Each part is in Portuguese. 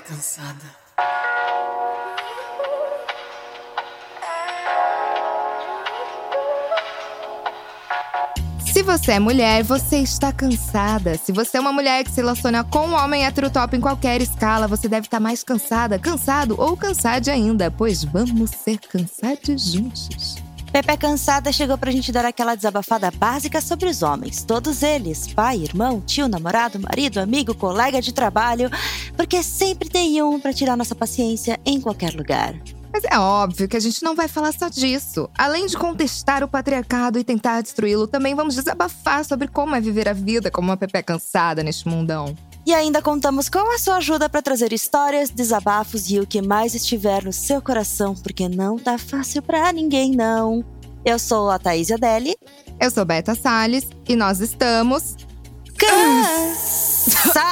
Cansada. Se você é mulher, você está cansada. Se você é uma mulher que se relaciona com um homem hétero top em qualquer escala, você deve estar mais cansada, cansado ou cansada ainda, pois vamos ser cansados juntos. Pepe Cansada chegou pra gente dar aquela desabafada básica sobre os homens. Todos eles: pai, irmão, tio, namorado, marido, amigo, colega de trabalho. Porque sempre tem um pra tirar nossa paciência em qualquer lugar. Mas é óbvio que a gente não vai falar só disso. Além de contestar o patriarcado e tentar destruí-lo, também vamos desabafar sobre como é viver a vida como uma Pepe cansada neste mundão. E ainda contamos com a sua ajuda para trazer histórias, desabafos e o que mais estiver no seu coração, porque não tá fácil para ninguém, não. Eu sou a Thaís Adeli. Eu sou Beta Salles e nós estamos. Cansada!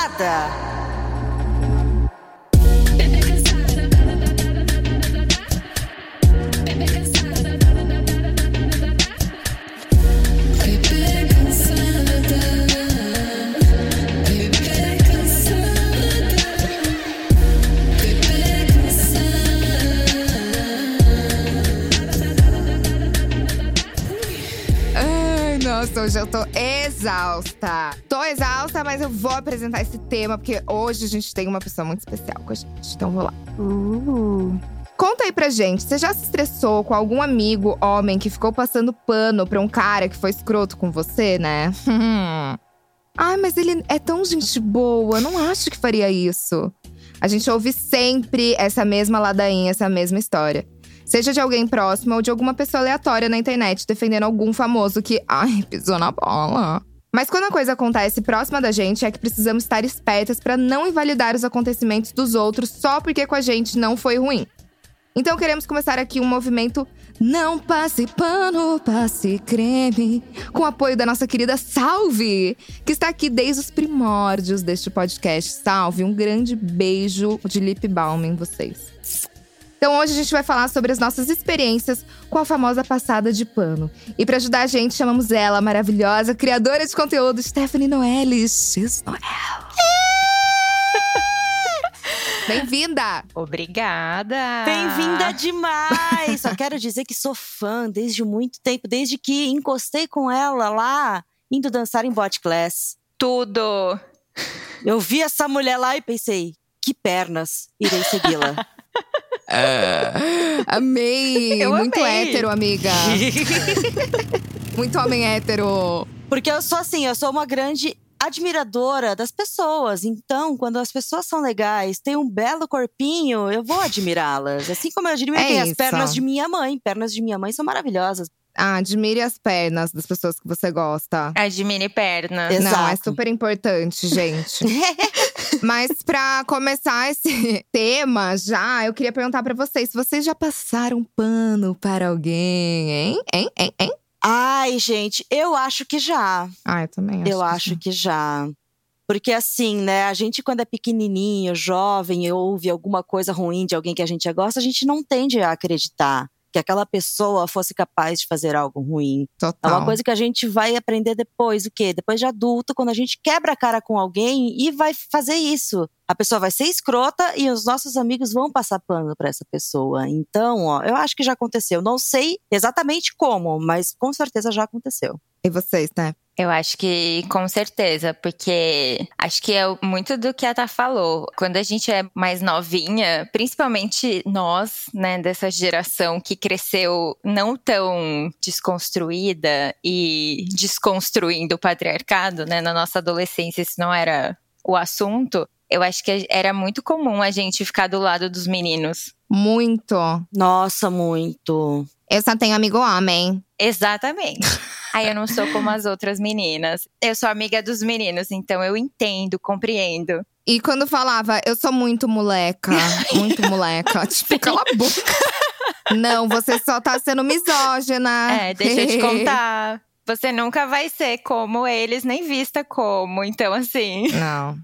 Nossa, hoje eu tô exausta. Tô exausta, mas eu vou apresentar esse tema porque hoje a gente tem uma pessoa muito especial com a gente. Então vou lá. Uh. Conta aí pra gente, você já se estressou com algum amigo, homem, que ficou passando pano pra um cara que foi escroto com você, né? Ai, mas ele é tão gente boa, não acho que faria isso. A gente ouve sempre essa mesma ladainha, essa mesma história. Seja de alguém próximo ou de alguma pessoa aleatória na internet defendendo algum famoso que, ai, pisou na bola. Mas quando a coisa acontece próxima da gente, é que precisamos estar espertas para não invalidar os acontecimentos dos outros só porque com a gente não foi ruim. Então queremos começar aqui um movimento Não Passe Pano, Passe Creme, com o apoio da nossa querida Salve, que está aqui desde os primórdios deste podcast. Salve, um grande beijo de lip balm em vocês. Então hoje a gente vai falar sobre as nossas experiências com a famosa passada de pano. E para ajudar a gente, chamamos ela, a maravilhosa criadora de conteúdo, Stephanie Noelles. X Noel. Bem-vinda! Obrigada! Bem-vinda demais! Só quero dizer que sou fã desde muito tempo, desde que encostei com ela lá, indo dançar em bot class. Tudo! Eu vi essa mulher lá e pensei, que pernas, irei segui-la. Uh, amei! Eu Muito amei. hétero, amiga. Muito homem hétero. Porque eu sou assim, eu sou uma grande admiradora das pessoas. Então, quando as pessoas são legais, têm um belo corpinho, eu vou admirá-las. Assim como eu admiro É as pernas de minha mãe. Pernas de minha mãe são maravilhosas. Ah, admire as pernas das pessoas que você gosta. Admire pernas. Exato. Não, é super importante, gente. Mas pra começar esse tema já, eu queria perguntar pra vocês se vocês já passaram pano para alguém, hein? Hein? Hein? Hein? Ai, gente, eu acho que já. Ah, eu também acho. eu que acho sim. que já. Porque assim, né, a gente quando é pequenininho, jovem, e ouve alguma coisa ruim de alguém que a gente gosta, a gente não tende a acreditar que aquela pessoa fosse capaz de fazer algo ruim. É Total. uma coisa que a gente vai aprender depois, o quê? Depois de adulto, quando a gente quebra a cara com alguém e vai fazer isso. A pessoa vai ser escrota e os nossos amigos vão passar pano pra essa pessoa. Então, ó, eu acho que já aconteceu. Não sei exatamente como, mas com certeza já aconteceu. E vocês, né? Eu acho que com certeza, porque acho que é muito do que a Tá falou. Quando a gente é mais novinha, principalmente nós, né, dessa geração que cresceu não tão desconstruída e desconstruindo o patriarcado, né, na nossa adolescência isso não era o assunto. Eu acho que era muito comum a gente ficar do lado dos meninos. Muito. Nossa, muito. Eu só tenho amigo homem. Exatamente. Aí eu não sou como as outras meninas. Eu sou amiga dos meninos, então eu entendo, compreendo. E quando falava, eu sou muito moleca, muito moleca. Tipo, cala a boca. Não, você só tá sendo misógina. É, deixa eu te contar. Você nunca vai ser como eles, nem vista como. Então, assim. Não.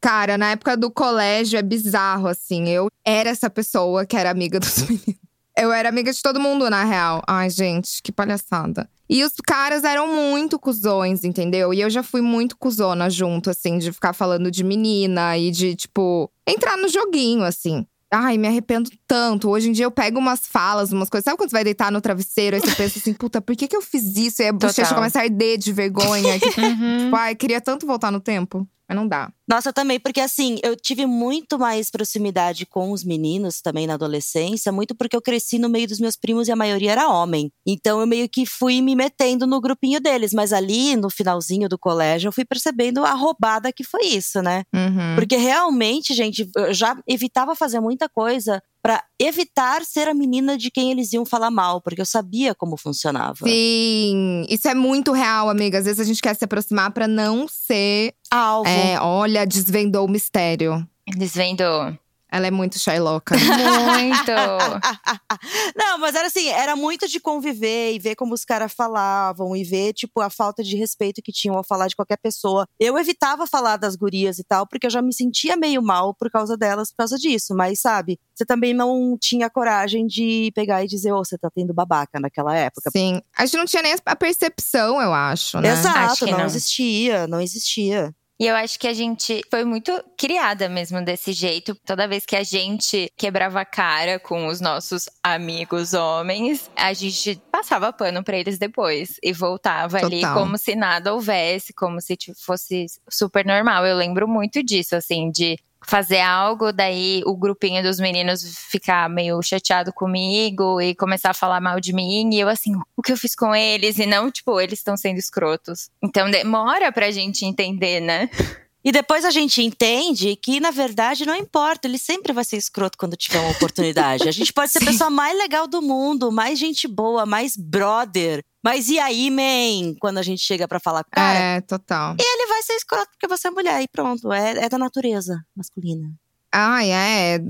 Cara, na época do colégio é bizarro, assim. Eu era essa pessoa que era amiga dos meninos. Eu era amiga de todo mundo, na real. Ai, gente, que palhaçada. E os caras eram muito cuzões, entendeu? E eu já fui muito cuzona junto, assim, de ficar falando de menina e de, tipo, entrar no joguinho, assim. Ai, me arrependo tanto. Hoje em dia eu pego umas falas, umas coisas. Sabe quando você vai deitar no travesseiro? Aí você pensa assim, puta, por que, que eu fiz isso? E a bochecha começa a arder de vergonha. Que, uhum. tipo, ai, queria tanto voltar no tempo. Mas não dá. Nossa, também, porque assim, eu tive muito mais proximidade com os meninos também na adolescência, muito porque eu cresci no meio dos meus primos e a maioria era homem. Então eu meio que fui me metendo no grupinho deles, mas ali no finalzinho do colégio eu fui percebendo a roubada que foi isso, né? Uhum. Porque realmente, gente, eu já evitava fazer muita coisa para evitar ser a menina de quem eles iam falar mal, porque eu sabia como funcionava. Sim, isso é muito real, amiga. Às vezes a gente quer se aproximar para não ser alvo. É, olha, desvendou o mistério. Desvendou. Ela é muito Shylock. Muito! Não, mas era assim, era muito de conviver e ver como os caras falavam e ver, tipo, a falta de respeito que tinham ao falar de qualquer pessoa. Eu evitava falar das gurias e tal, porque eu já me sentia meio mal por causa delas, por causa disso. Mas, sabe, você também não tinha coragem de pegar e dizer, ô, oh, você tá tendo babaca naquela época. Sim. A gente não tinha nem a percepção, eu acho, né? Exato, acho não, não existia, não existia. E eu acho que a gente foi muito criada mesmo desse jeito. Toda vez que a gente quebrava a cara com os nossos amigos homens, a gente passava pano para eles depois e voltava Total. ali como se nada houvesse, como se fosse super normal. Eu lembro muito disso, assim, de fazer algo, daí o grupinho dos meninos ficar meio chateado comigo e começar a falar mal de mim, e eu assim, o que eu fiz com eles? E não, tipo, eles estão sendo escrotos. Então demora pra gente entender, né? E depois a gente entende que, na verdade, não importa, ele sempre vai ser escroto quando tiver uma oportunidade. A gente pode ser a pessoa mais legal do mundo, mais gente boa, mais brother. Mas e aí, man? Quando a gente chega para falar com o cara. É, total. E ele vai ser escroto porque você é mulher e pronto. É, é da natureza masculina. Ai, é.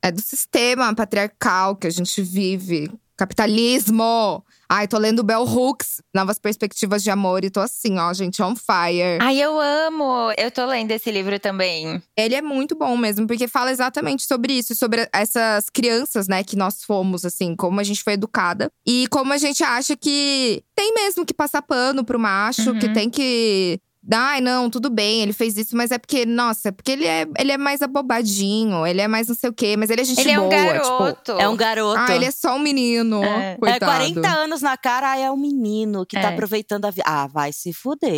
É do sistema patriarcal que a gente vive. Capitalismo! Ai, tô lendo Bell Hooks, Novas Perspectivas de Amor, e tô assim, ó, gente, on fire. Ai, eu amo! Eu tô lendo esse livro também. Ele é muito bom mesmo, porque fala exatamente sobre isso, sobre essas crianças, né, que nós fomos, assim, como a gente foi educada. E como a gente acha que tem mesmo que passar pano pro macho, uhum. que tem que Ai, não, tudo bem, ele fez isso, mas é porque, nossa, é porque ele é, ele é mais abobadinho, ele é mais não sei o quê, mas ele é gente ele boa. Ele é um garoto. Tipo, é um garoto. Ah, ele é só um menino. É, é 40 anos na cara, ah, é um menino que tá é. tá aproveitando a vida. Ah, vai se fuder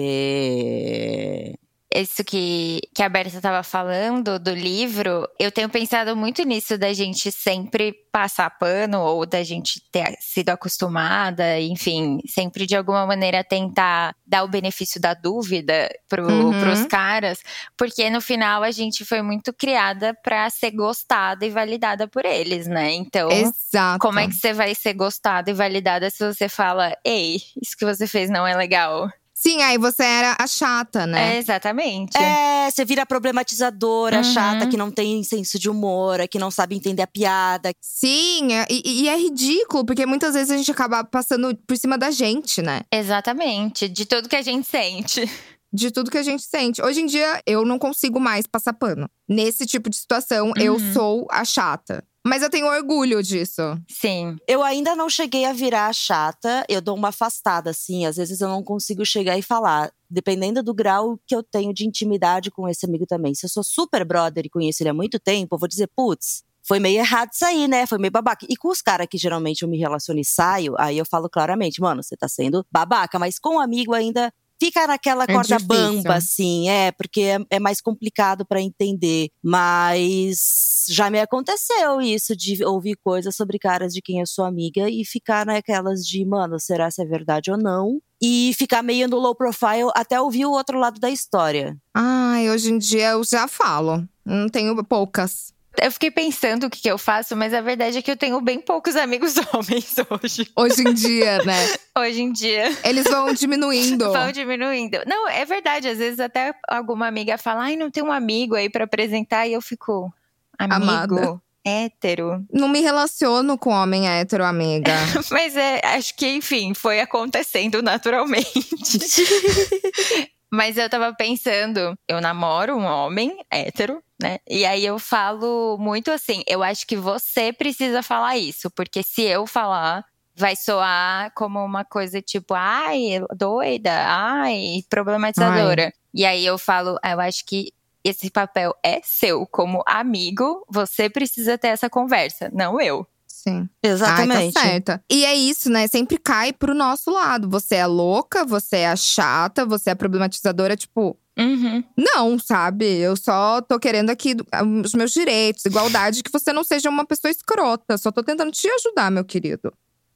isso que, que a Berta estava falando do livro, eu tenho pensado muito nisso da gente sempre passar pano ou da gente ter sido acostumada, enfim, sempre de alguma maneira tentar dar o benefício da dúvida pro, uhum. pros caras, porque no final a gente foi muito criada para ser gostada e validada por eles, né? Então, Exato. como é que você vai ser gostada e validada se você fala, ei, isso que você fez não é legal? Sim, aí você era a chata, né? É, exatamente. É, você vira problematizadora, uhum. chata, que não tem senso de humor, que não sabe entender a piada. Sim, é, e, e, é ridículo, porque muitas vezes a gente acaba passando por cima da gente, né? Exatamente, de tudo que a gente sente. De tudo que a gente sente. Hoje em dia, eu não consigo mais passar pano. Nesse tipo de situação, uhum. eu sou a chata. Mas eu tenho orgulho disso. Sim. Eu ainda não cheguei a virar chata, eu dou uma afastada, assim. Às vezes eu não consigo chegar e falar. Dependendo do grau que eu tenho de intimidade com esse amigo também. Se eu sou super brother e conheço ele há muito tempo, eu vou dizer, putz, foi meio errado isso aí, né? Foi meio babaca. E com os caras que geralmente eu me relaciono e saio, aí eu falo claramente, mano, você tá sendo babaca. Mas com um amigo ainda fica naquela é corda difícil. bamba, assim, é, porque é, é mais complicado para entender. Mas já me aconteceu isso de ouvir coisas sobre caras de quem eu sou amiga e ficar naquelas de, mano, será se é verdade ou não? E ficar meio no low profile até ouvir o outro lado da história. Ai, hoje em dia eu já falo. Não tenho poucas. Eu fiquei pensando o que, que, eu faço, mas a verdade é que eu tenho bem poucos amigos homens hoje. Hoje em dia, né? hoje em dia. Eles vão diminuindo. vão diminuindo. Não, é verdade. Às vezes até alguma amiga fala, ai, não tem um amigo aí para apresentar. E eu fico, amigo. Amada. Hétero. Não me relaciono com homem hétero, amiga. mas é, acho que, enfim, foi acontecendo naturalmente. Mas eu tava pensando, eu namoro um homem hétero, né? E aí eu falo muito assim, eu acho que você precisa falar isso, porque se eu falar, vai soar como uma coisa tipo, ai, doida, ai, problematizadora. Ai. E aí eu falo, eu acho que esse papel é seu como amigo, você precisa ter essa conversa, não eu. Sim. Exatamente. Ai, tá certa. E é isso, né? Sempre cai pro nosso lado. Você é louca, você é a chata, você é problematizadora, tipo. Uhum. Não, sabe? Eu só tô querendo aqui os meus direitos, igualdade, que você não seja uma pessoa escrota. Só tô tentando te ajudar, meu querido.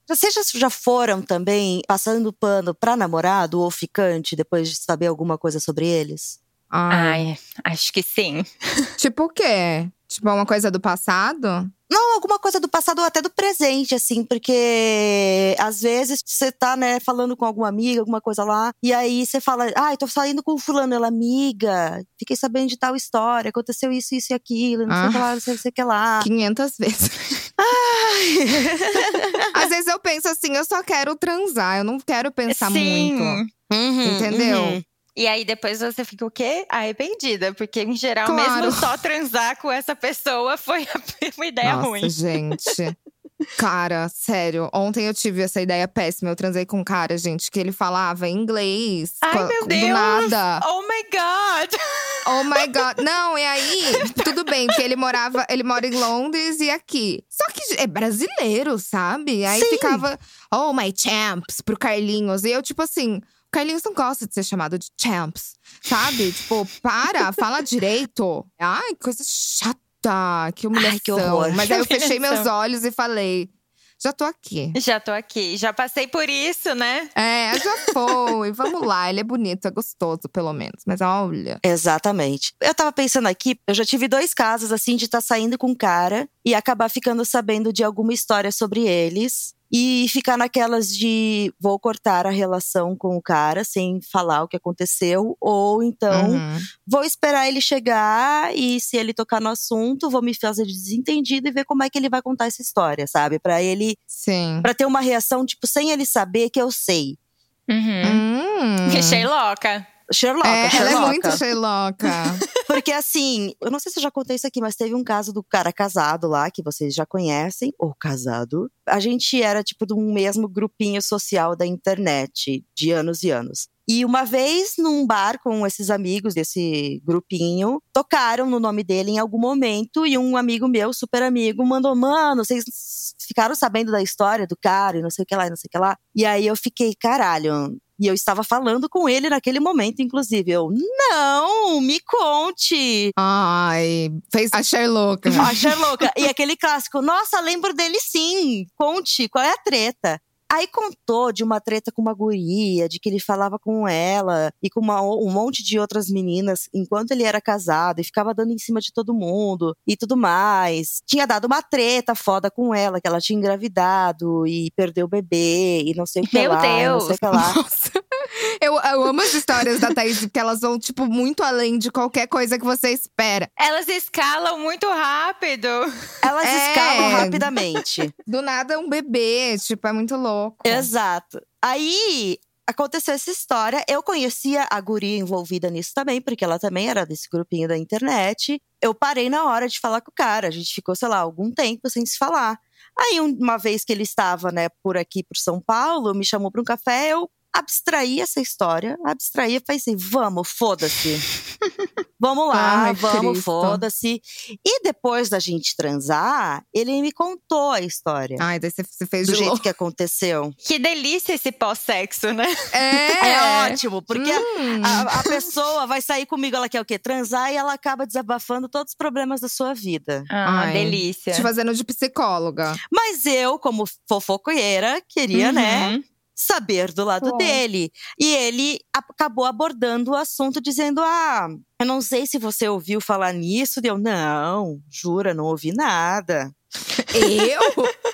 Vocês já foram também passando pano pra namorado ou ficante depois de saber alguma coisa sobre eles? Ai, Ai acho que sim. tipo o quê? Tipo, uma coisa do passado? Não, alguma coisa do passado ou até do presente, assim, porque às vezes você tá, né, falando com alguma amiga, alguma coisa lá, e aí você fala, ai, ah, tô saindo com o fulano, ela, amiga, fiquei sabendo de tal história, aconteceu isso, isso e aquilo, não ah, sei o que lá, não sei, sei o que lá. 500 vezes. às vezes eu penso assim, eu só quero transar, eu não quero pensar Sim. muito. Uhum, Entendeu? Uhum. E aí depois você fica o quê? Arrependida. Porque, em geral, claro. mesmo só transar com essa pessoa foi uma ideia Nossa, ruim. Gente. Cara, sério, ontem eu tive essa ideia péssima. Eu transei com um cara, gente, que ele falava inglês. Ai, meu Deus! Do nada. Oh my God! Oh my God. Não, e aí, tudo bem, porque ele morava, ele mora em Londres e aqui. Só que é brasileiro, sabe? Aí Sim. ficava, oh my champs, pro Carlinhos. E eu, tipo assim, Carlinhos não gosta de ser chamado de champs, sabe? tipo, para, fala direito. Ai, coisa chata, que humilhação. Ai, que horror. Mas aí eu fechei meus olhos e falei. Já tô aqui. Já tô aqui. Já passei por isso, né? É, já foi. Vamos lá. Ele é bonito, é gostoso, pelo menos. Mas olha. Exatamente. Eu tava pensando aqui, eu já tive dois casos, assim, de estar tá saindo com um cara e acabar ficando sabendo de alguma história sobre eles e ficar naquelas de vou cortar a relação com o cara sem falar o que aconteceu, ou então uhum. vou esperar ele chegar e se ele tocar no assunto, vou me fazer desentendido e ver como é que ele vai contar essa história, sabe? Para ele Sim. para ter uma reação tipo sem ele saber que eu sei. Uhum. Hum. Sheilocka. Sherlock. É, Sherlock. ela é muito Sherlock. Porque assim, eu não sei se eu já contei isso aqui, mas teve um caso do cara casado lá, que vocês já conhecem, ou casado. A gente era tipo de um mesmo grupinho social da internet, de anos e anos. E uma vez, num bar com esses amigos desse grupinho, tocaram no nome dele em algum momento e um amigo meu, super amigo, mandou: Mano, vocês ficaram sabendo da história do cara e não sei o que lá e não sei o que lá. E aí eu fiquei, caralho, e eu estava falando com ele naquele momento, inclusive. Eu, não, me conte. Ai, fez a Sherlock. A Sherlock. e aquele clássico, nossa, lembro dele sim. Conte, qual é a treta? Aí contou de uma treta com uma guria, de que ele falava com ela e com uma, um monte de outras meninas enquanto ele era casado e ficava dando em cima de todo mundo e tudo mais. Tinha dado uma treta foda com ela, que ela tinha engravidado e perdeu o bebê e não sei o que Meu lá. Deus! Não sei o que lá. Nossa. Eu, eu amo as histórias da Thaís, porque elas vão, tipo, muito além de qualquer coisa que você espera. Elas escalam muito rápido. Elas é. escalam rapidamente. Do nada, um bebê, tipo, é muito louco. Exato. Aí, aconteceu essa história. Eu conhecia a guria envolvida nisso também, porque ela também era desse grupinho da internet. Eu parei na hora de falar com o cara. A gente ficou, sei lá, algum tempo sem se falar. Aí, uma vez que ele estava, né, por aqui, por São Paulo, me chamou para um café, eu abstrair essa história, abstrair e falei assim: vamos, foda-se. vamos lá, Ai, vamos, foda-se. E depois da gente transar, ele me contou a história. Ai, daí você fez do de jeito louco. que aconteceu. Que delícia esse pós-sexo, né? É, é ótimo, porque hum. a, a, pessoa vai sair comigo, ela quer o quê? Transar e ela acaba desabafando todos os problemas da sua vida. Ah, Ai, delícia. Te fazendo de psicóloga. Mas eu, como fofoqueira, queria, né? uhum. né? Saber do lado dele. E ele acabou abordando o assunto dizendo: Ah, eu não sei se você ouviu falar nisso. Deu, não, jura, não ouvi nada. Eu?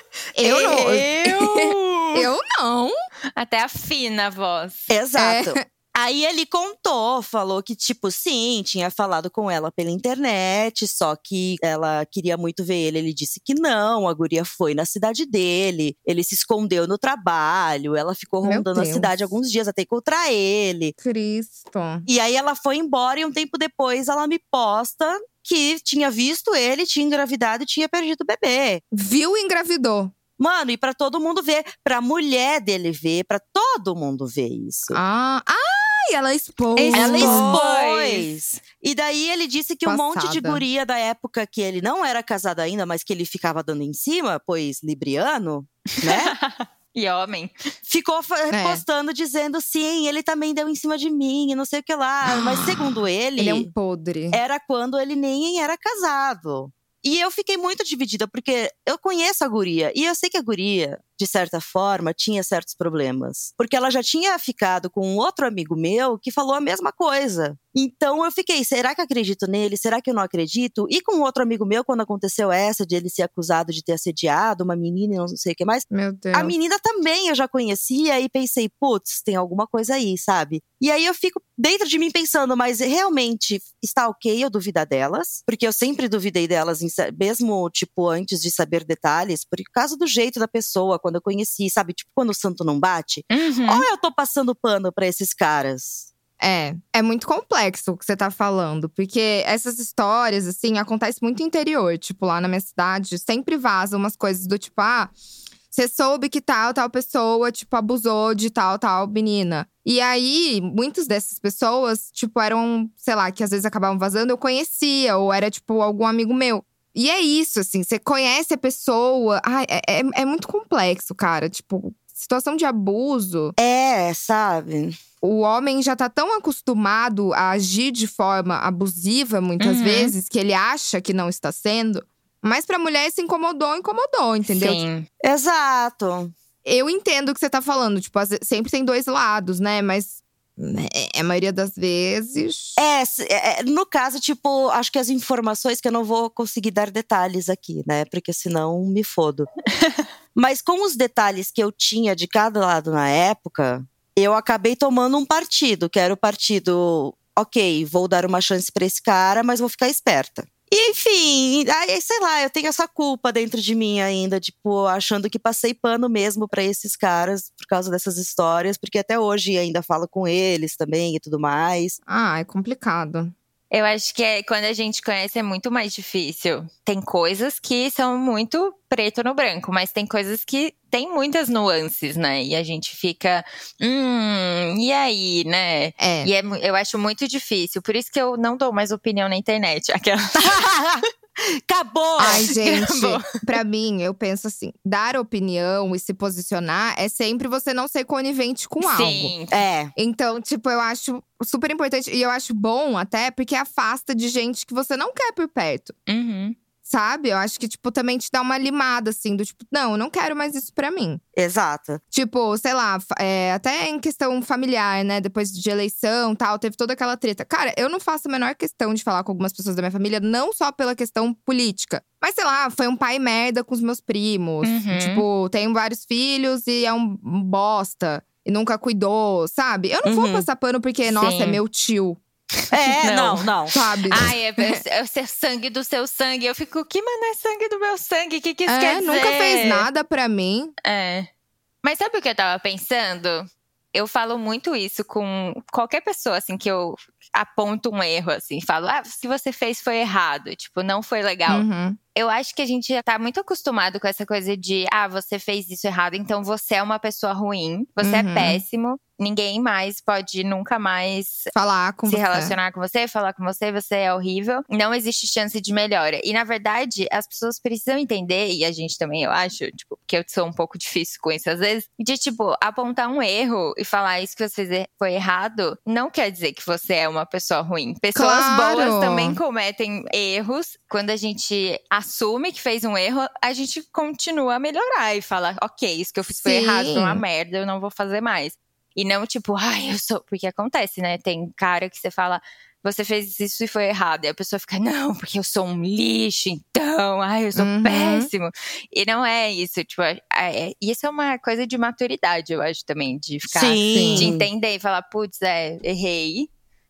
eu não. Eu? eu não. Até afina a voz. Exato. É. Aí ele contou, falou que, tipo, sim, tinha falado com ela pela internet, só que ela queria muito ver ele. Ele disse que não, a guria foi na cidade dele, ele se escondeu no trabalho, ela ficou rondando a cidade alguns dias até encontrar ele. Cristo. E aí ela foi embora e um tempo depois ela me posta que tinha visto ele, tinha engravidado e tinha perdido o bebê. Viu e engravidou. Mano, e para todo mundo ver, pra mulher dele ver, para todo mundo ver isso. Ah, ela expôs. Ela Expôs. E daí ele disse que um monte de Passada. guria da época que ele não era casado ainda, mas que ele ficava dando em cima, pois libriano, né? E homem. Ficou É. postando dizendo sim, ele também deu em cima de mim, e não sei o que lá. Mas segundo ele, Ele é um podre. era quando ele nem era casado. E eu fiquei muito dividida, porque eu conheço a guria, e eu sei que a guria, de certa forma, tinha certos problemas. Porque ela já tinha ficado com um outro amigo meu que falou a mesma coisa. Então eu fiquei, será que acredito nele? Será que eu não acredito? E com outro amigo meu, quando aconteceu essa de ele ser acusado de ter assediado uma menina e não sei o que mais, Meu Deus. a menina também eu já conhecia e pensei, putz, tem alguma coisa aí, sabe? E aí eu fico dentro de mim pensando, mas realmente está ok eu duvidar delas? Porque eu sempre duvidei delas, mesmo, tipo, antes de saber detalhes, por causa do jeito da pessoa, quando eu conheci, sabe? Tipo, quando o santo não bate. Uhum. Ou eu tô passando pano pra esses caras? É, é muito complexo o que você tá falando, porque essas histórias, assim, acontecem muito interior. Tipo, lá na minha cidade, sempre vazam umas coisas do tipo, ah, você soube que tal, tal pessoa, tipo, abusou de tal, tal menina. E aí, muitas dessas pessoas, tipo, eram, sei lá, que às vezes acabavam vazando, eu conhecia, ou era, tipo, algum amigo meu. E é isso, assim, você conhece a pessoa. Ai, é, é, é muito complexo, cara. Tipo, situação de abuso É, sabe? o homem já tá tão acostumado a agir de forma abusiva muitas Uhum. vezes que ele acha que não está sendo. Mas pra mulher se incomodou, incomodou, entendeu? Sim. Exato. Eu entendo o que você tá falando, tipo, sempre tem dois lados, né? Mas né, a maioria das vezes. É, é, é, no caso, tipo, acho que as informações que eu não vou conseguir dar detalhes aqui, né? Porque senão me fodo. Mas com os detalhes que eu tinha de cada lado na época, eu acabei tomando um partido, que era o partido, ok, vou dar uma chance pra esse cara, mas vou ficar esperta. E, enfim, aí, sei lá, eu tenho essa culpa dentro de mim ainda, tipo, achando que passei pano mesmo pra esses caras por causa dessas histórias, porque até hoje ainda falo com eles também e tudo mais. Ah, é complicado. Eu acho que é, quando a gente conhece é muito mais difícil. Tem coisas que são muito preto no branco, mas tem coisas que tem muitas nuances, né? E a gente fica, hum, e aí, né? É. E é eu acho muito difícil. Por isso que eu não dou mais opinião na internet. Aquela. Acabou! Ai, gente, Acabou. pra mim, eu penso assim: dar opinião e se posicionar é sempre você não ser conivente com algo. Sim. É, Então, tipo, eu acho super importante e eu acho bom até porque afasta de gente que você não quer por perto. Uhum. Sabe? Eu acho que, tipo, também te dá uma limada, assim, do tipo, não, eu não quero mais isso pra mim. exato. Tipo, sei lá, é, até em questão familiar, né? Depois de eleição tal, teve toda aquela treta. Cara, eu não faço a menor questão de falar com algumas pessoas da minha família, não só pela questão política. Mas, sei lá, foi um pai merda com os meus primos. Uhum. Tipo, tenho vários filhos e é um bosta. E nunca cuidou, sabe? Eu não vou Uhum. passar pano porque, nossa, é Sim. meu tio, É, Não. não, não. sabe? Ai, é, é o seu sangue do seu sangue. Eu fico, que mano é sangue do meu sangue? O que, que isso é, quer dizer? nunca fez nada pra mim. É. Mas sabe o que eu tava pensando? Eu falo muito isso com qualquer pessoa, assim, que eu aponto um erro, assim. Falo, ah, se você fez foi errado. Tipo, não foi legal. Uhum. Eu acho que a gente já tá muito acostumado com essa coisa de, ah, você fez isso errado, então você é uma pessoa ruim, você é Uhum. péssimo, ninguém mais pode nunca mais Falar com se você. relacionar com você, falar com você, você é horrível. Não existe chance de melhora. E na verdade, as pessoas precisam entender, e a gente também, eu acho, tipo, que eu sou um pouco difícil com isso às vezes, de tipo, apontar um erro e falar isso que você fez foi errado, não quer dizer que você é uma pessoa ruim. Pessoas Claro. boas também cometem erros. Quando a gente assume que fez um erro, a gente continua a melhorar e fala, ok, isso que eu fiz foi Sim. errado, foi uma merda, eu não vou fazer mais. E não tipo, ai, eu sou. Porque acontece, né? Tem cara que você fala, você fez isso e foi errado. E a pessoa fica, não, porque eu sou um lixo, então, ai, eu sou Uhum. péssimo. E não é isso. Tipo, é- é- isso é uma coisa de maturidade, eu acho também, de ficar. Sim. De entender e falar, putz, é, errei.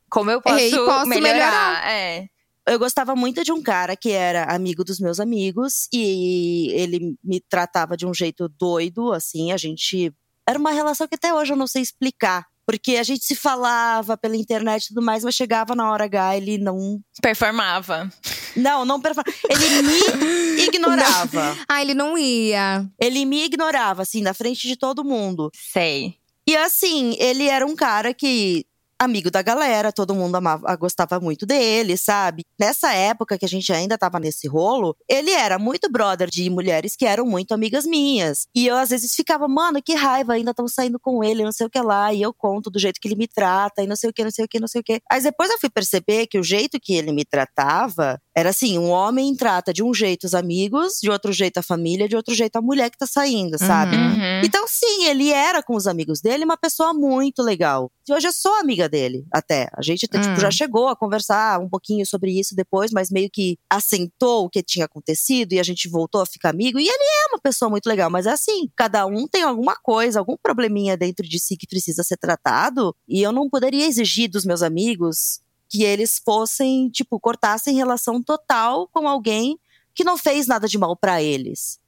Como eu posso, Errei, posso melhorar? melhorar. É. Eu gostava muito de um cara que era amigo dos meus amigos e ele me tratava de um jeito doido, assim, a gente. Era uma relação que até hoje eu não sei explicar. Porque a gente se falava pela internet e tudo mais, mas chegava na hora H, ele não. Performava. Não, não performava. Ele me ignorava. Ah, ele não ia. Ele me ignorava, assim, na frente de todo mundo. Sei. E assim, ele era um cara que amigo da galera, todo mundo amava, gostava muito dele, sabe? Nessa época que a gente ainda tava nesse rolo, ele era muito brother de mulheres que eram muito amigas minhas. E eu às vezes ficava, mano, que raiva, ainda estão saindo com ele, não sei o que lá, e eu conto do jeito que ele me trata, e não sei o que, não sei o que, não sei o que. Mas depois eu fui perceber que o jeito que ele me tratava era assim, um homem trata de um jeito os amigos, de outro jeito a família, de outro jeito a mulher que tá saindo, sabe? Uhum. Então, sim, ele era com os amigos dele uma pessoa muito legal. E hoje eu sou amiga dele, até. A gente tipo, Hum. já chegou a conversar um pouquinho sobre isso depois, mas meio que assentou o que tinha acontecido e a gente voltou a ficar amigo. E ele é uma pessoa muito legal, mas é assim, cada um tem alguma coisa, algum probleminha dentro de si que precisa ser tratado. E eu não poderia exigir dos meus amigos que eles fossem, tipo, cortassem relação total com alguém que não fez nada de mal pra eles.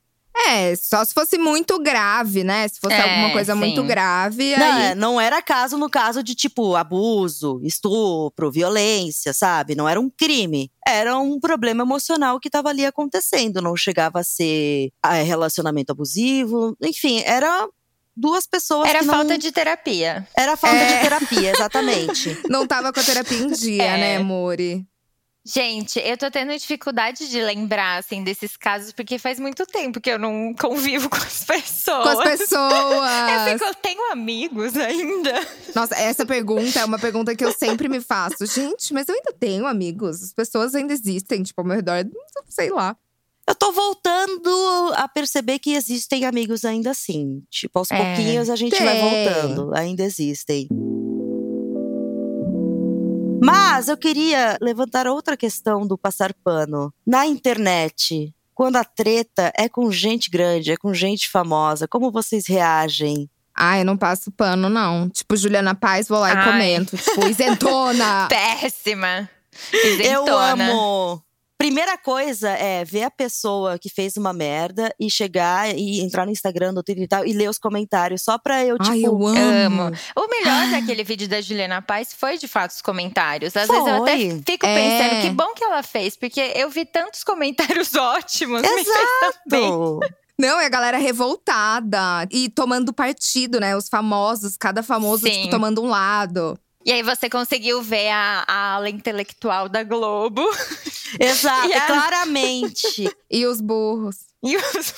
É, só se fosse muito grave, né? Se fosse É, alguma coisa sim. muito grave, Não, aí. é, não era caso no caso de, tipo, abuso, estupro, violência, sabe? Não era um crime. Era um problema emocional que estava ali acontecendo. Não chegava a ser ah, relacionamento abusivo. Enfim, era duas pessoas Era que não... falta de terapia. Era falta É. de terapia, exatamente. Não tava com a terapia em dia, É. né, Mori? Gente, eu tô tendo dificuldade de lembrar, assim, desses casos, porque faz muito tempo que eu não convivo com as pessoas. Com as pessoas. Eu fico, eu tenho amigos ainda. Nossa, essa pergunta é uma pergunta que eu sempre me faço. Gente, mas eu ainda tenho amigos. As pessoas ainda existem, tipo, ao meu redor. Sei lá. Eu tô voltando a perceber que existem amigos ainda assim. Tipo, aos É, pouquinhos a gente vai tem. voltando. Ainda existem. Mas eu queria levantar outra questão do passar pano. Na internet, quando a treta é com gente grande, é com gente famosa, como vocês reagem? Ah, eu não passo pano, não. Tipo, Juliana Paz, vou lá e Ai. comento. Tipo, isentona. Péssima. Eu Isentona. amo. Primeira coisa é ver a pessoa que fez uma merda e chegar e entrar no Instagram, no Twitter e tal, e ler os comentários só pra eu, tipo. Ai, eu amo. amo. O melhor daquele vídeo da Juliana Paz foi, de fato, os comentários. Às vezes eu até Foi. fico É. pensando que bom que ela fez, porque eu vi tantos comentários ótimos. Exato. Não, é a galera revoltada e tomando partido, né? Os famosos, cada famoso, tipo, tomando um lado. E aí você conseguiu ver a, a ala intelectual da Globo. Exato, a- claramente. E os burros. E os...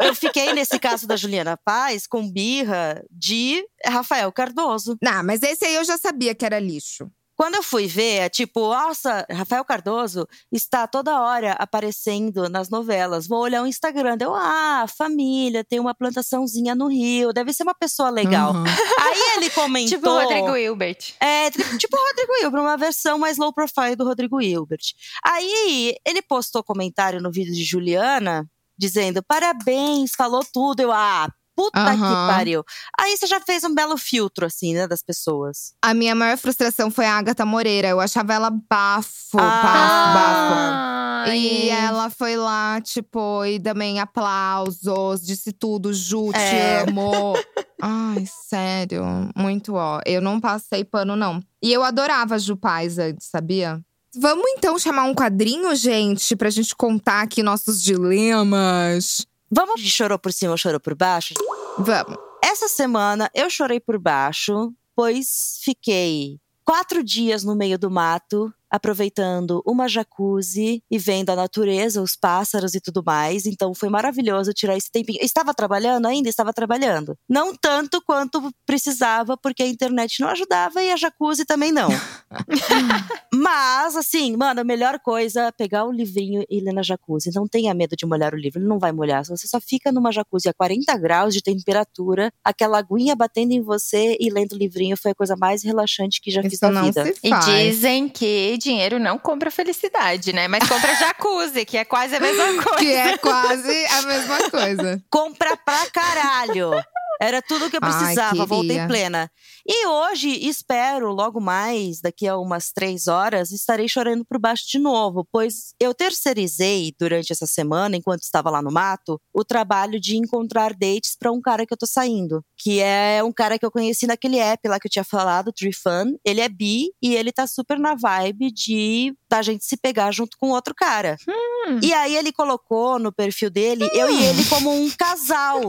Eu fiquei nesse caso da Juliana Paz com birra de Rafael Cardoso. Não, mas esse aí eu já sabia que era lixo. Quando eu fui ver, é tipo, nossa, Rafael Cardoso está toda hora aparecendo nas novelas. Vou olhar o Instagram, deu, ah, família, tem uma plantaçãozinha no Rio, deve ser uma pessoa legal. Uhum. Aí ele comentou. tipo o Rodrigo Hilbert. É, tipo o Rodrigo Hilbert, uma versão mais low profile do Rodrigo Hilbert. Aí ele postou comentário no vídeo de Juliana, dizendo: parabéns, falou tudo. Eu, ah, puta que Aham. pariu. Aí você já fez um belo filtro, assim, né, das pessoas. A minha maior frustração foi a Agatha Moreira. Eu achava ela bafo, Ah. bafo, bafo. Ai. E ela foi lá, tipo, e também aplausos, disse tudo, Ju, te É. amo. Ai, sério, muito ó. Eu não passei pano, não. E eu adorava a Ju Paz antes, sabia? Vamos então chamar um quadrinho, gente, pra gente contar aqui nossos dilemas. Vamos de chorou por cima ou chorou por baixo? Vamos. Essa semana eu chorei por baixo, pois fiquei quatro dias no meio do mato, aproveitando uma jacuzzi e vendo a natureza, os pássaros e tudo mais. Então foi maravilhoso tirar esse tempinho. Estava trabalhando ainda? Estava trabalhando. Não tanto quanto precisava, porque a internet não ajudava e a jacuzzi também não. Mas, assim, mano, a melhor coisa é pegar o livrinho e ler na jacuzzi. Não tenha medo de molhar o livro, ele não vai molhar. Se você só fica numa jacuzzi a 40 graus de temperatura, aquela aguinha batendo em você e lendo o livrinho foi a coisa mais relaxante que já fiz Isso na não vida. se E dizem que dinheiro não compra felicidade, né? Mas compra jacuzzi, que é quase a mesma coisa. Que é quase a mesma coisa. Compra pra caralho! Era tudo o que eu Ai, precisava, voltei queria. plena. E hoje, espero, logo mais, daqui a umas três horas, estarei chorando por baixo de novo, pois eu terceirizei durante essa semana, enquanto estava lá no mato, o trabalho de encontrar dates para um cara que eu tô saindo. Que é um cara que eu conheci naquele app lá que eu tinha falado, Tree Fun. Ele é bi e ele tá super na vibe de da gente se pegar junto com outro cara. Hum. E aí ele colocou no perfil dele, eu e ele como um casal.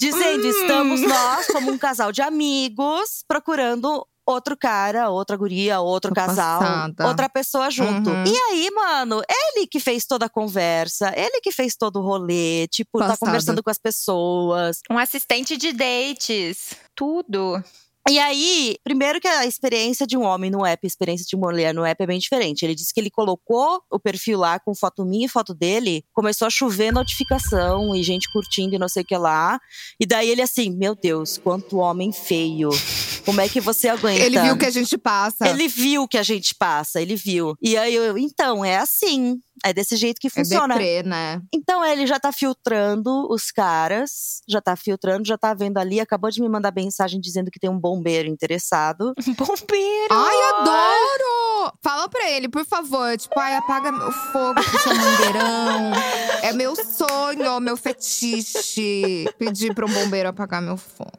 Dizendo, Hum. estamos nós como um casal de amigos, procurando outro cara, outra guria, outro Tô casal, passada. outra pessoa junto. Uhum. E aí, mano, ele que fez toda a conversa, ele que fez todo o rolê, tipo, tá Passada. conversando com as pessoas. Um assistente de dates. Tudo. E aí, primeiro que a experiência de um homem no app, a experiência de uma mulher no app é bem diferente. Ele disse que ele colocou o perfil lá com foto minha e foto dele, começou a chover notificação e gente curtindo e não sei o que lá. E daí ele assim, meu Deus, quanto homem feio. Como é que você aguenta? Ele viu que a gente passa. Ele viu que a gente passa, ele viu. E aí eu, então, é assim. É desse jeito que É funciona. deprê, né? Então ele já tá filtrando os caras, já tá filtrando, já tá vendo ali, acabou de me mandar mensagem dizendo que tem um bombeiro interessado. Bombeiro! Ai, adoro! Fala pra ele, por favor. Tipo, ai, apaga meu fogo com seu mangueirão. É meu sonho, meu fetiche. Pedir pra um bombeiro apagar meu fogo.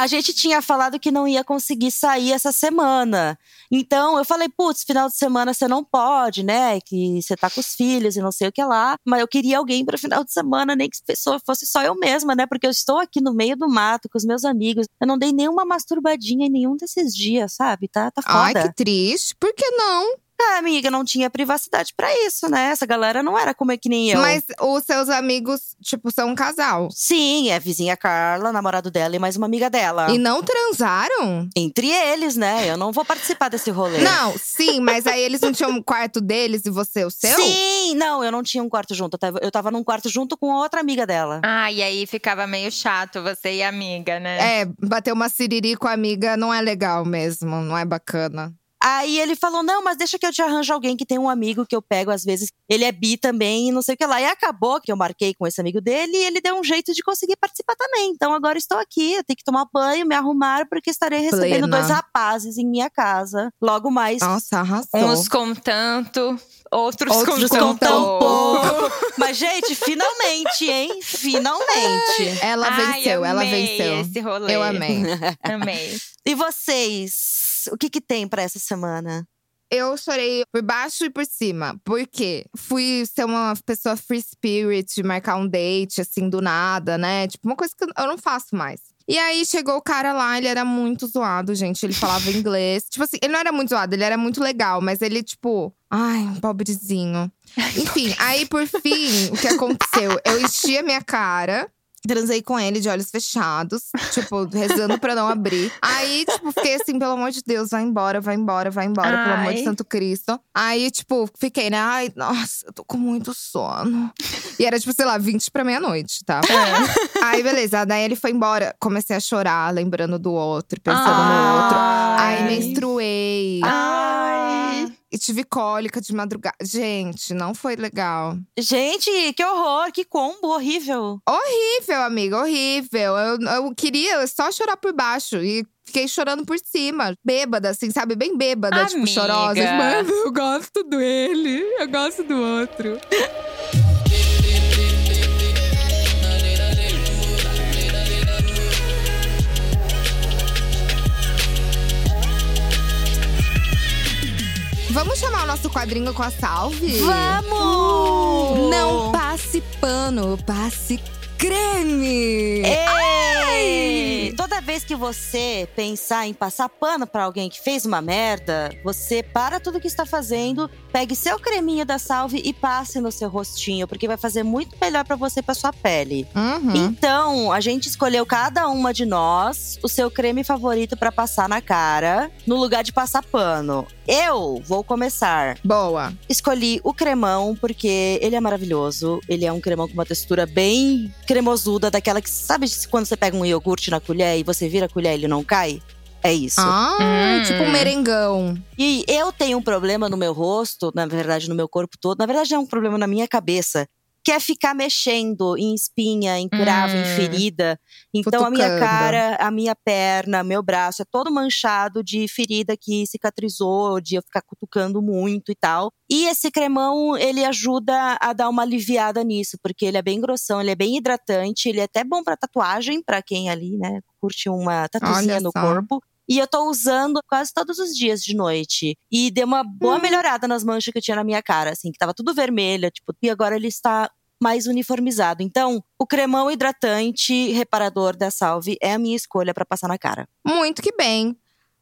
A gente tinha falado que não ia conseguir sair essa semana. Então eu falei, putz, final de semana você não pode, né? Que você tá com os filhos e não sei o que lá. Mas eu queria alguém para final de semana, nem que pessoa fosse só eu mesma, né? Porque eu estou aqui no meio do mato com os meus amigos. Eu não dei nenhuma masturbadinha em nenhum desses dias, sabe? Tá, tá Ai, foda. que triste. Por que não? Ah, amiga, não tinha privacidade pra isso, né? Essa galera não era como é que nem eu. Mas os seus amigos, tipo, são um casal. Sim, é a vizinha Carla, namorado dela e mais uma amiga dela. E não transaram? Entre eles, né? Eu não vou participar desse rolê. Não, sim, mas aí eles não tinham um quarto deles e você o seu? Sim, não, eu não tinha um quarto junto. Eu tava, eu tava num quarto junto com outra amiga dela. Ah, e aí ficava meio chato você e a amiga, né? É, bater uma siriri com a amiga não é legal mesmo, não é bacana. Aí ele falou: não, mas deixa que eu te arranjo alguém que tem um amigo que eu pego às vezes. Ele é bi também e não sei o que lá. E acabou que eu marquei com esse amigo dele e ele deu um jeito de conseguir participar também. Então agora estou aqui, eu tenho que tomar banho, me arrumar, porque estarei recebendo Plena. dois rapazes em minha casa. Logo mais. Nossa, arrasou. Uns com tanto, outros, Outros com com tão pouco. Mas, gente, finalmente, hein? Finalmente. Ela Ai, venceu, ela venceu. esse rolê. Eu amei. Amei. E vocês? O que que tem pra essa semana? Eu chorei por baixo e por cima. Por quê? Fui ser uma pessoa free spirit, marcar um date, assim, do nada, né? Tipo, uma coisa que eu não faço mais. E aí chegou o cara lá, ele era muito zoado, gente. Ele falava inglês. Tipo assim, ele não era muito zoado, ele era muito legal, mas ele, tipo. Ai, pobrezinho. Enfim, aí por fim, o que aconteceu? Eu enchi a minha cara. Transei com ele de olhos fechados, tipo, rezando pra não abrir. Aí, tipo, fiquei assim, pelo amor de Deus, vai embora, vai embora, vai embora, pelo amor de Ai. Santo Cristo. Aí, tipo, fiquei, né? Ai, nossa, eu tô com muito sono. E era, tipo, sei lá, 20 pra meia-noite, tá? Aí, beleza. Daí ele foi embora. Comecei a chorar, lembrando do outro, pensando no outro. Aí Ai. menstruei. Ai. E tive cólica de madrugada. Gente, não foi legal. Gente, que horror, que combo horrível. Horrível, amiga, horrível. Eu, eu queria só chorar por baixo. E fiquei chorando por cima. Bêbada, assim, sabe? Bem bêbada, tipo, Amiga. chorosa. Tipo, "Ai, eu gosto dele, eu gosto do outro. Chamar o nosso quadrinho com a salve? Vamos! Não passe pano, passe creme! Ei! Toda vez que você pensar em passar pano pra alguém que fez uma merda, você para tudo que está fazendo, pegue seu creminho da salve e passe no seu rostinho, porque vai fazer muito melhor pra você e pra sua pele. Uhum. Então, a gente escolheu cada uma de nós o seu creme favorito pra passar na cara, no lugar de passar pano. Eu vou começar. Boa. Escolhi o cremão porque ele é maravilhoso. Ele é um cremão com uma textura bem cremosuda, daquela que sabe quando você pega um iogurte na colher e você vira a colher e ele não cai? É isso. Ah, Hum. tipo um merengão. E eu tenho um problema no meu rosto, na verdade no meu corpo todo. Na verdade é um problema na minha cabeça. Quer ficar mexendo em espinha, em cravo, hum, em ferida. Então a minha cara, a minha perna, meu braço é todo manchado de ferida que cicatrizou, de eu ficar cutucando muito e tal. E esse cremão, ele ajuda a dar uma aliviada nisso, porque ele é bem grossão, ele é bem hidratante, ele é até bom para tatuagem, para quem ali, né, curte uma tatuzinha no corpo. E eu tô usando quase todos os dias de noite. E deu uma boa hum. melhorada nas manchas que eu tinha na minha cara, assim, que tava tudo vermelha, tipo, e agora ele está mais uniformizado. Então, o cremão hidratante reparador da Salve é a minha escolha para passar na cara. Muito que bem.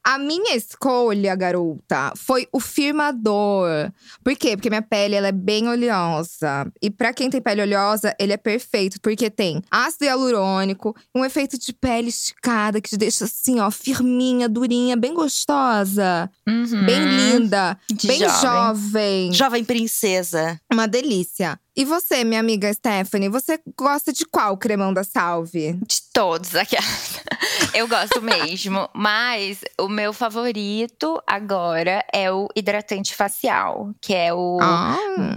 A minha escolha, garota, foi o firmador. Por quê? Porque minha pele ela é bem oleosa. E para quem tem pele oleosa, ele é perfeito, porque tem ácido hialurônico, um efeito de pele esticada que te deixa assim, ó, firminha, durinha, bem gostosa, uhum. bem linda, de bem jovem. jovem. Jovem princesa. Uma delícia. E você, minha amiga Stephanie, você gosta de qual cremão da Salve? De todos aqui. Eu gosto mesmo, mas o meu favorito agora é o hidratante facial, que é o ah.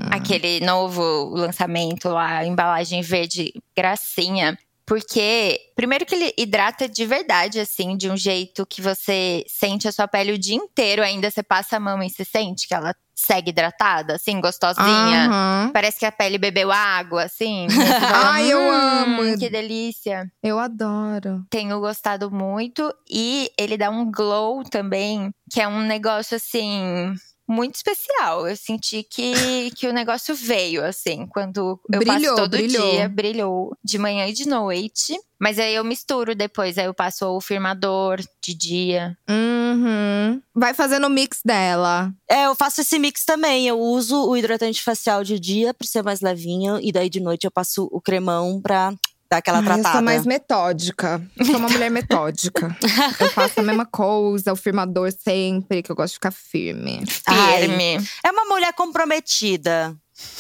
aquele novo lançamento lá, embalagem verde gracinha. Porque, primeiro que ele hidrata de verdade, assim, de um jeito que você sente a sua pele o dia inteiro, ainda você passa a mão e se sente que ela segue hidratada, assim, gostosinha. Uhum. Parece que a pele bebeu água, assim. Ai, eu hum, amo. Que delícia. Eu adoro. Tenho gostado muito. E ele dá um glow também, que é um negócio assim muito especial. Eu senti que, que o negócio veio, assim, quando eu brilhou, passo todo brilhou. dia, brilhou de manhã e de noite. Mas aí eu misturo depois, aí eu passo o firmador de dia. Uhum. Vai fazendo o mix dela. É, eu faço esse mix também. Eu uso o hidratante facial de dia pra ser mais levinho. E daí de noite eu passo o cremão pra dar aquela ah, tratada. Eu sou mais metódica. Eu sou uma mulher metódica. eu faço a mesma coisa, o firmador sempre, que eu gosto de ficar firme. Firme. Ai, é uma mulher comprometida.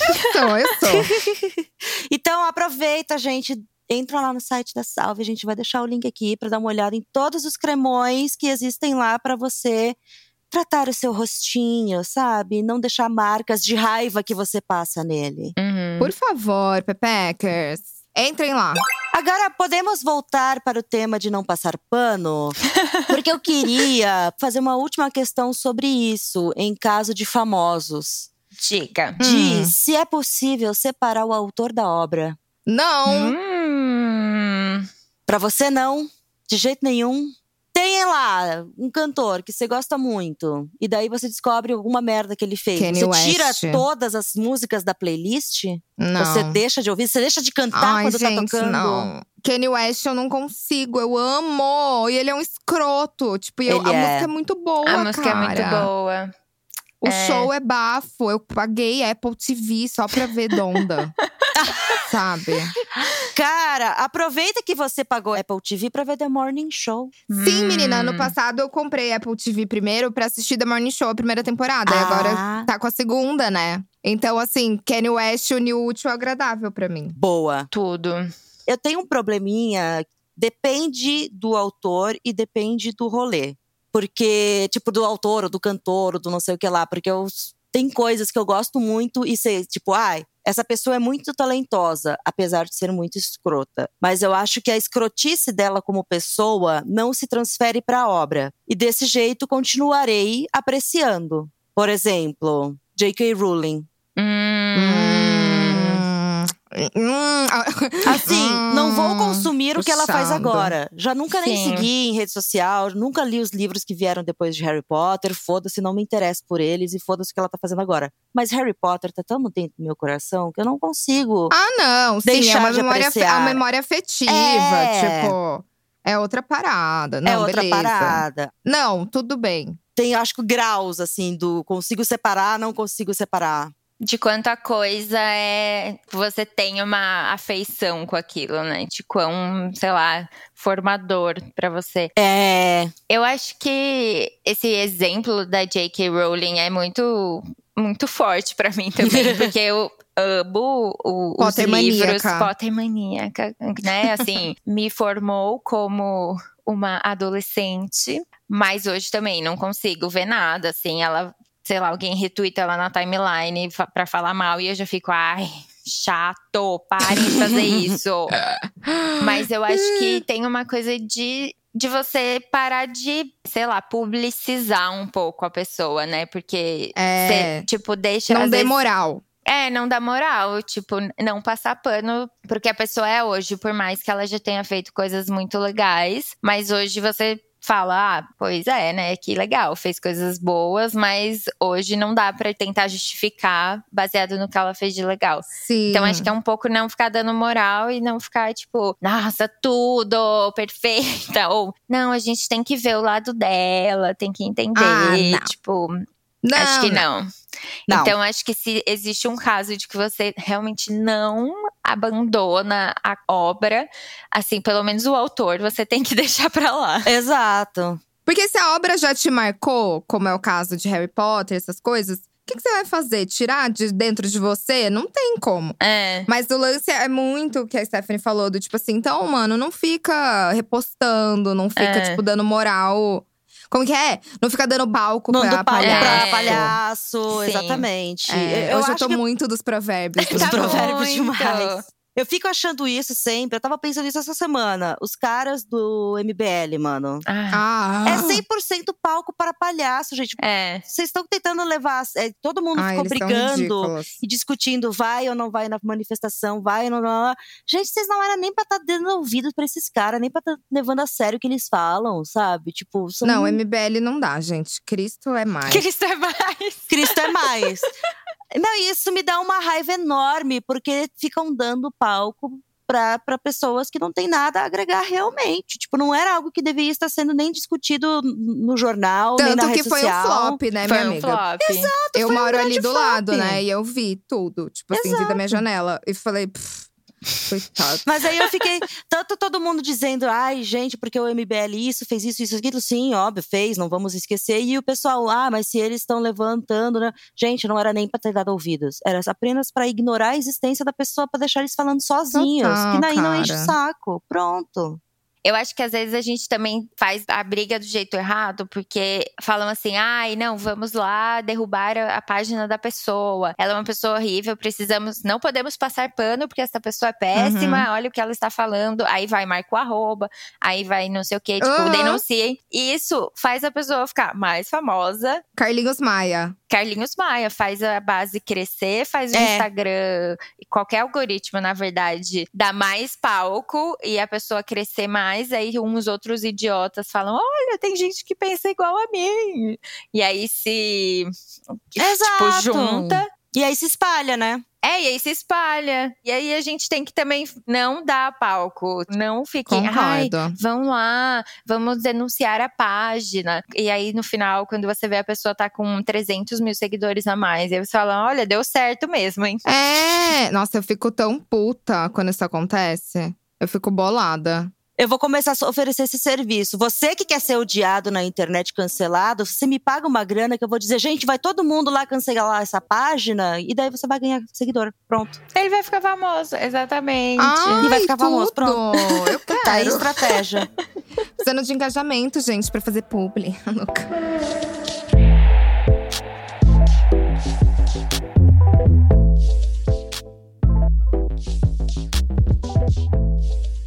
Eu sou, eu sou. então aproveita, gente. Entra lá no site da Salve, a gente vai deixar o link aqui para dar uma olhada em todos os cremões que existem lá para você tratar o seu rostinho, sabe? Não deixar marcas de raiva que você passa nele. Uhum. Por favor, Pepeckers. Entrem lá. Agora podemos voltar para o tema de não passar pano? Porque eu queria fazer uma última questão sobre isso, em caso de famosos. Diga. De hum. se é possível separar o autor da obra. Não. Hum. Para você, não? De jeito nenhum? Tem lá um cantor que você gosta muito, e daí você descobre alguma merda que ele fez. Kanye você West. tira todas as músicas da playlist? Não. Você deixa de ouvir? Você deixa de cantar Ai, quando tá gente, tá tocando? Não. Kanye West eu não consigo, eu amo. E ele é um escroto. Tipo, eu, a é. música é muito boa, A música cara. é muito boa. O É. show é bafo. Eu paguei Apple TV só pra ver Donda. sabe? Cara, aproveita que você pagou Apple TV pra ver The Morning Show. Sim, Hum. menina, ano passado eu comprei Apple TV primeiro pra assistir The Morning Show, a primeira temporada. E Ah. agora tá com a segunda, né? Então, assim, Kanye West uniu o útil ao agradável pra mim. Boa. Tudo. Eu tenho um probleminha, depende do autor e depende do rolê. Porque, tipo, do autor, ou do cantor, ou do não sei o que lá. Porque eu, tem coisas que eu gosto muito e sei, tipo, ai, essa pessoa é muito talentosa, apesar de ser muito escrota. Mas eu acho que a escrotice dela como pessoa não se transfere para a obra. E desse jeito continuarei apreciando. Por exemplo, J.K. Rowling. Hum. Hum. Assim, não vou Hum, consumir o que ela faz agora. Já nunca nem Sim. segui em rede social, nunca li os livros que vieram depois de Harry Potter. Foda-se, não me interesso por eles e foda-se o que ela tá fazendo agora. Mas Harry Potter tá tão dentro do meu coração que eu não consigo. Ah, não. Sim, Deixar é uma memória, apreciar. a memória afetiva. É. Tipo, é outra parada. Não, é outra beleza. parada. Não, tudo bem. Tem, acho que, graus, assim, do consigo separar, não consigo separar. De quanta coisa é você tem uma afeição com aquilo, né? De quão, sei lá, formador pra você. É. Eu acho que esse exemplo da J.K. Rowling é muito, muito forte pra mim também, porque eu amo o, os livros Pottermaníaca, né? Assim, me formou como uma adolescente, mas hoje também não consigo ver nada, assim, ela sei lá, alguém retuita ela na timeline pra falar mal e eu já fico, ai, chato, parem de fazer isso. Mas eu acho que tem uma coisa de de você parar de, sei lá, publicizar um pouco a pessoa, né? Porque É. você, tipo, deixa. Não dê vezes- moral. É, não dá moral, tipo, não passar pano, porque a pessoa é hoje, por mais que ela já tenha feito coisas muito legais, mas hoje você fala, ah, pois é, né, que legal, fez coisas boas, mas hoje não dá pra tentar justificar baseado no que ela fez de legal. Sim. Então acho que é um pouco não ficar dando moral e não ficar tipo, nossa, tudo perfeita ou não, a gente tem que ver o lado dela, tem que entender, Ah, não. tipo, não, acho que não. Não. Então, acho que se existe um caso de que você realmente não abandona a obra, assim, pelo menos o autor, você tem que deixar pra lá. Exato. Porque se a obra já te marcou, como é o caso de Harry Potter, essas coisas, o que, que você vai fazer? Tirar de dentro de você? Não tem como. É. Mas o lance é muito o que a Stephanie falou, do tipo assim, então, mano, não fica repostando, não fica, É. tipo, dando moral. Como que é? Não fica dando palco Não pra palhaço. pra palhaço, Sim. exatamente. É, eu hoje eu acho tô que muito dos provérbios. Os Tá provérbios muito. demais. Eu fico achando isso sempre. Eu tava pensando nisso essa semana. Os caras do MBL, mano. Ah, Ah, É 100% palco para palhaço, gente. é. Vocês estão tentando levar. é, todo mundo Ai, ficou brigando e discutindo vai ou não vai na manifestação, vai ou não. não. Gente, vocês não eram nem pra estar dando ouvido pra esses caras, nem pra estar levando a sério o que eles falam, sabe? Tipo, são... Não, MBL não dá, gente. Cristo é mais. Cristo é mais. Cristo é mais. Não, e isso me dá uma raiva enorme, porque ficam dando palco pra pra pessoas que não tem nada a agregar realmente. Tipo, não era algo que deveria estar sendo nem discutido no jornal, nem na Tanto rede que foi social. um flop, né, Foi minha um amiga? flop. Eu foi um moro ali do flop. lado, né? E eu vi tudo. Tipo assim, vi da minha janela. E falei, "Pff, coitado. Mas aí eu fiquei, tanto todo mundo dizendo, ai, gente, porque o MBL isso, fez isso, isso, aquilo. Sim, óbvio, fez, não vamos esquecer. E o pessoal, ah, mas se eles estão levantando, né? Gente, não era nem pra ter dado ouvidos. Era apenas pra ignorar a existência da pessoa, pra deixar eles falando sozinhos. Total, que daí não enche o cara. saco. Pronto. Eu acho que às vezes a gente também faz a briga do jeito errado, porque falam assim: ai, não, vamos lá derrubar a, a página da pessoa. Ela é uma pessoa horrível, precisamos, não podemos passar pano porque essa pessoa é péssima, olha o que ela está falando. Aí vai, marca o arroba, aí vai não sei o que, tipo, Aham. denunciem. E isso faz a pessoa ficar mais famosa. Carlinhos Maia. Carlinhos Maia faz a base crescer, faz o É. Instagram, e qualquer algoritmo, na verdade, dá mais palco e a pessoa crescer mais. Aí uns outros idiotas falam: Olha, tem gente que pensa igual a mim. E aí se tipo, Exato. junta. E aí se espalha, né? É, e aí se espalha. E aí a gente tem que também não dar palco. Não fique. Ai, vão lá, vamos denunciar a página. E aí, no final, quando você vê a pessoa tá com 300 mil seguidores a mais, aí você fala: olha, deu certo mesmo, hein? É, nossa, eu fico tão puta quando isso acontece. Eu fico bolada. Eu vou começar a oferecer esse serviço. Você que quer ser odiado na internet, cancelado, você me paga uma grana que eu vou dizer, gente, vai todo mundo lá cancelar essa página e daí você vai ganhar seguidor. Pronto. Ele vai ficar famoso, exatamente. Ai, E vai ficar famoso, tudo. Eu Tá aí a quero. estratégia. Precisando de engajamento, gente, pra fazer publi. Louca.